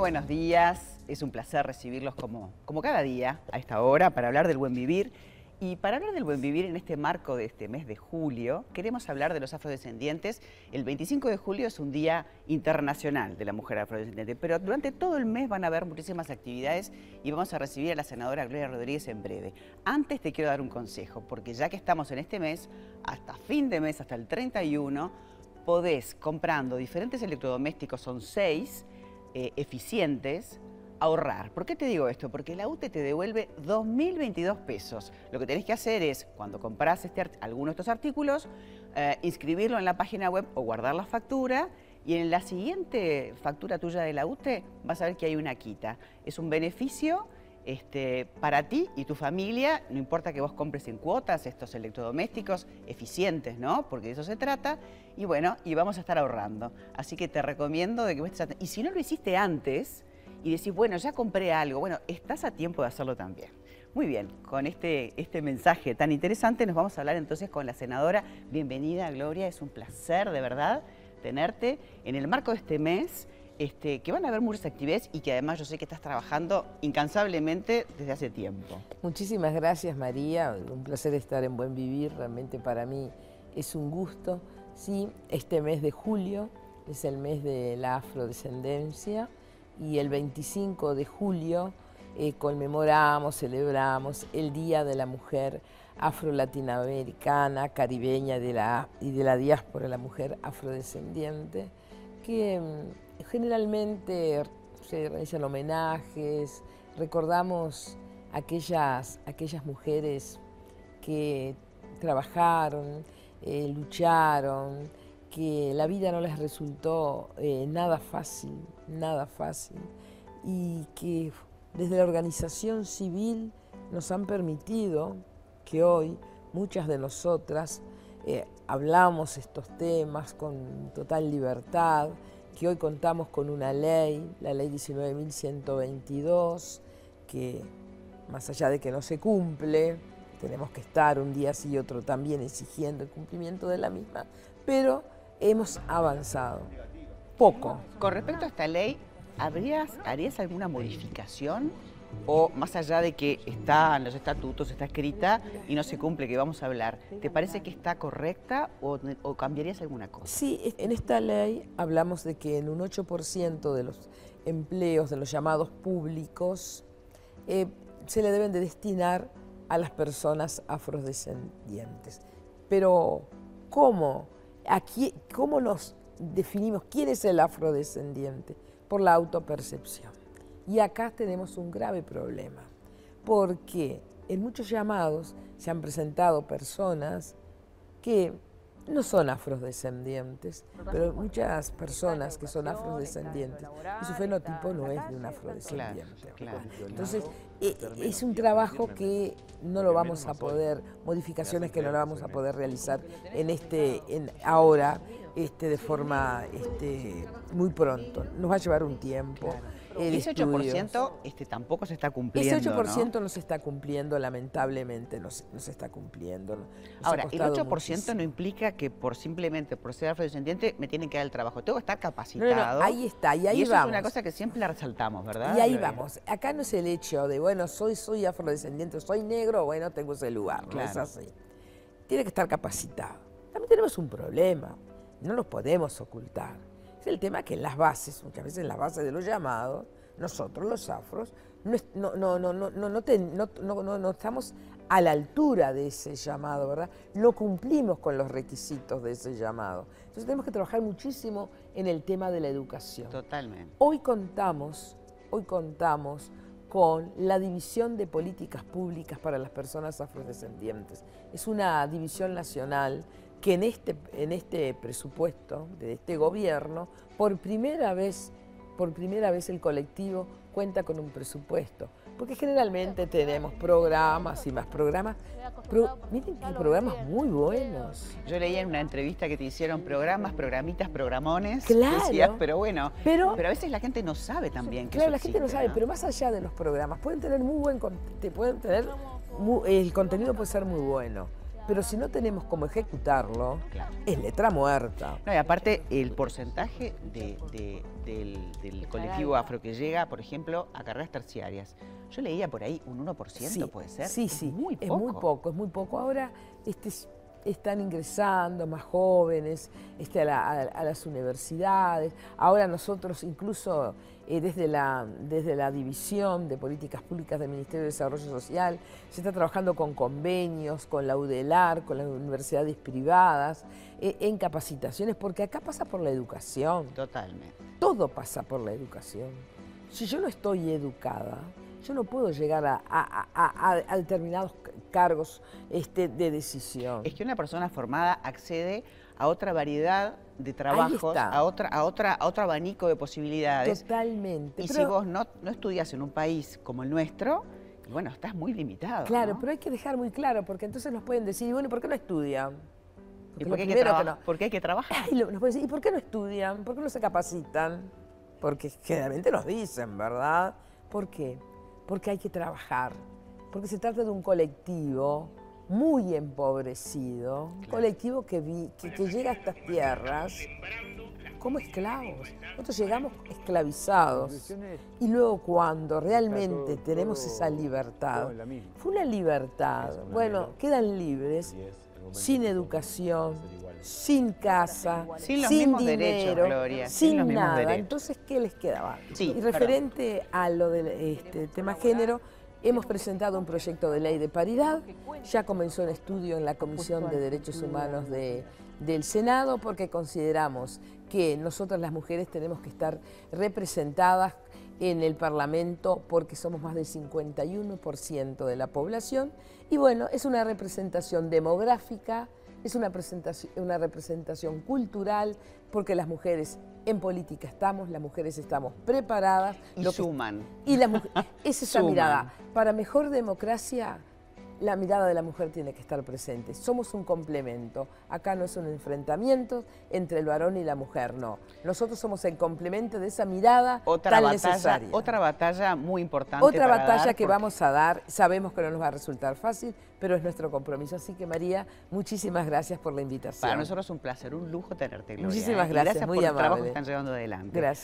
buenos días. Es un placer recibirlos como, como cada día a esta hora para hablar del buen vivir. Y para hablar del buen vivir en este marco de este mes de julio, queremos hablar de los afrodescendientes. El 25 de julio es un día internacional de la mujer afrodescendiente, pero durante todo el mes van a haber muchísimas actividades y vamos a recibir a la senadora Gloria Rodríguez en breve. Antes te quiero dar un consejo, porque ya que estamos en este mes, hasta fin de mes, hasta el 31, podés comprando diferentes electrodomésticos, son seis, eh, eficientes, ahorrar. ¿Por qué te digo esto? Porque la UTE te devuelve 2.022 pesos. Lo que tenés que hacer es, cuando compras este, alguno de estos artículos, eh, inscribirlo en la página web o guardar la factura y en la siguiente factura tuya de la UTE vas a ver que hay una quita. Es un beneficio este, para ti y tu familia, no importa que vos compres en cuotas estos electrodomésticos eficientes, ¿no? Porque de eso se trata. Y bueno, y vamos a estar ahorrando. Así que te recomiendo de que vos estés Y si no lo hiciste antes, y decís, bueno, ya compré algo, bueno, estás a tiempo de hacerlo también. Muy bien, con este, este mensaje tan interesante nos vamos a hablar entonces con la senadora. Bienvenida, Gloria, es un placer de verdad tenerte en el marco de este mes. Este, que van a haber muchas actividades y que además yo sé que estás trabajando incansablemente desde hace tiempo. Muchísimas gracias María, un placer estar en Buen Vivir, realmente para mí es un gusto. Sí, este mes de julio es el mes de la afrodescendencia y el 25 de julio eh, conmemoramos, celebramos el Día de la Mujer afro-latinoamericana, caribeña de la, y de la diáspora, la mujer afrodescendiente, que mm, generalmente se realizan homenajes, recordamos aquellas, aquellas mujeres que trabajaron, eh, lucharon, que la vida no les resultó eh, nada fácil, nada fácil, y que desde la organización civil nos han permitido que hoy muchas de nosotras eh, hablamos estos temas con total libertad, que hoy contamos con una ley, la ley 19.122, que más allá de que no se cumple, tenemos que estar un día sí y otro también exigiendo el cumplimiento de la misma, pero hemos avanzado. Poco. Con respecto a esta ley, ¿habrías, ¿harías alguna modificación? O más allá de que está en los estatutos, está escrita y no se cumple, que vamos a hablar, ¿te parece que está correcta o, cambiarías alguna cosa? Sí, en esta ley hablamos de que en un 8% de los empleos de los llamados públicos eh, se le deben de destinar a las personas afrodescendientes. Pero, ¿cómo? Aquí, ¿Cómo nos definimos quién es el afrodescendiente? Por la autopercepción. Y acá tenemos un grave problema, porque en muchos llamados se han presentado personas que no son afrodescendientes, pero muchas personas que son afrodescendientes. Y su fenotipo no es de un afrodescendiente. Entonces, eh, es un trabajo que no lo vamos a poder, modificaciones que no lo vamos a poder realizar en este, en ahora, este, de forma este, muy pronto. Nos va a llevar un tiempo. ese 8% este, tampoco se está cumpliendo. Ese 8% ¿no? se está cumpliendo, lamentablemente no se, está cumpliendo. Ahora, el 8% no implica que por simplemente por ser afrodescendiente me tienen que dar el trabajo. Tengo que estar capacitado. ahí está, y ahí y eso es una cosa que siempre la resaltamos, ¿verdad? Y ahí vamos. Acá no es el hecho de, bueno, soy, soy afrodescendiente, soy negro, bueno, tengo ese lugar. No es así. Tiene que estar capacitado. También tenemos un problema no los podemos ocultar. Es el tema que en las bases, muchas veces en las bases de los llamados, nosotros los afros, no, no, no, no, no, no estamos a la altura de ese llamado, ¿verdad? No cumplimos con los requisitos de ese llamado. Entonces tenemos que trabajar muchísimo en el tema de la educación. Totalmente. Hoy contamos, hoy contamos con la División de Políticas Públicas para las Personas Afrodescendientes. Es una división nacional que en este, en este presupuesto de este gobierno, por primera vez, por primera vez el colectivo cuenta con un presupuesto. Porque generalmente tenemos programas y más programas. miren que programas muy buenos. Yo leía en una entrevista que te hicieron programas, programitas, programones. Claro. pero bueno. Pero, pero, a veces la gente no sabe también que Claro, la gente no sabe, pero más allá de los programas, pueden tener muy buen pueden tener el contenido puede ser muy bueno pero si no tenemos cómo ejecutarlo, es letra muerta. No, y aparte, el porcentaje del, colectivo afro que llega, por ejemplo, a carreras terciarias, yo leía por ahí un 1%, puede ser. Sí, sí, es muy poco. Es muy poco, es muy poco. Ahora, este están ingresando más jóvenes este, a, las universidades. Ahora nosotros incluso eh, desde, la, desde la División de Políticas Públicas del Ministerio de Desarrollo Social se está trabajando con convenios, con la UDELAR, con las universidades privadas, eh, en capacitaciones, porque acá pasa por la educación. Totalmente. Todo pasa por la educación. Si yo no estoy educada, yo no puedo llegar a, determinados cargos este, de decisión. Es que una persona formada accede a otra variedad de trabajos, a otra, a otra, a otro abanico de posibilidades. Totalmente. Y si vos no, no estudias en un país como el nuestro, bueno, estás muy limitado. Claro, pero hay que dejar muy claro, porque entonces nos pueden decir, bueno, ¿por qué no estudian? ¿Y por qué, hay que, hay que trabajar? nos pueden decir, ¿y por qué no estudian? ¿Por qué no se capacitan? Porque generalmente nos dicen, ¿verdad? ¿Por qué? Porque hay que trabajar, porque se trata de un colectivo muy empobrecido, un colectivo que, llega a estas tierras como esclavos. Nosotros llegamos esclavizados. Y luego cuando realmente tenemos esa libertad, fue una libertad, bueno, quedan libres, sin educación, sin casa, sin dinero, sin, nada. Entonces, ¿qué les quedaba? y referente a lo del este, tema género, hemos presentado un proyecto de ley de paridad, ya comenzó el estudio en la Comisión de Derechos Humanos del Senado porque consideramos que nosotras las mujeres tenemos que estar representadas en el Parlamento porque somos más del 51% de la población y bueno, es una representación demográfica, es una, presentación, una representación cultural porque las mujeres en política estamos, las mujeres estamos preparadas. Y suman. y la es esa mirada. Para mejor democracia la mirada de la mujer tiene que estar presente. Somos un complemento. Acá no es un enfrentamiento entre el varón y la mujer, no. Nosotros somos el complemento de esa mirada otra tan batalla, necesaria. Otra batalla muy importante. Otra batalla que vamos a dar. Sabemos que no nos va a resultar fácil, pero es nuestro compromiso. Así que María, muchísimas gracias por la invitación. Para nosotros es un placer, un lujo tenerte, Gloria. Muchísimas gracias, gracias muy por amable. el trabajo que están llevando adelante. Gracias.